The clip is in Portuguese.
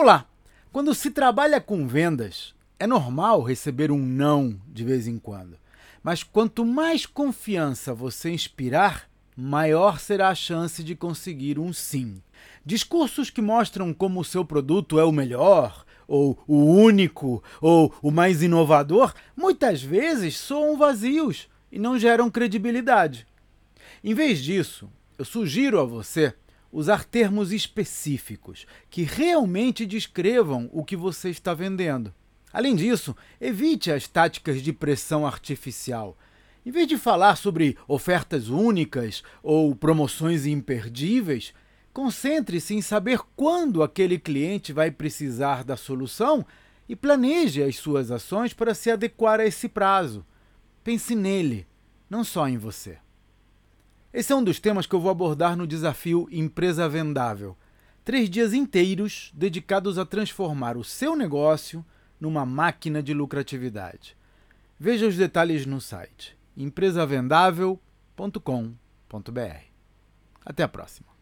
Olá! Quando se trabalha com vendas, é normal receber um não de vez em quando. Mas quanto mais confiança você inspirar, maior será a chance de conseguir um sim. Discursos que mostram como o seu produto é o melhor, ou o único, ou o mais inovador, muitas vezes soam vazios e não geram credibilidade. Em vez disso, eu sugiro a você usar termos específicos que realmente descrevam o que você está vendendo. Além disso, evite as táticas de pressão artificial. Em vez de falar sobre ofertas únicas ou promoções imperdíveis, concentre-se em saber quando aquele cliente vai precisar da solução e planeje as suas ações para se adequar a esse prazo. Pense nele, não só em você. Esse é um dos temas que eu vou abordar no desafio Empresa Vendável. Três dias inteiros dedicados a transformar o seu negócio numa máquina de lucratividade. Veja os detalhes no site empresavendável.com.br. Até a próxima.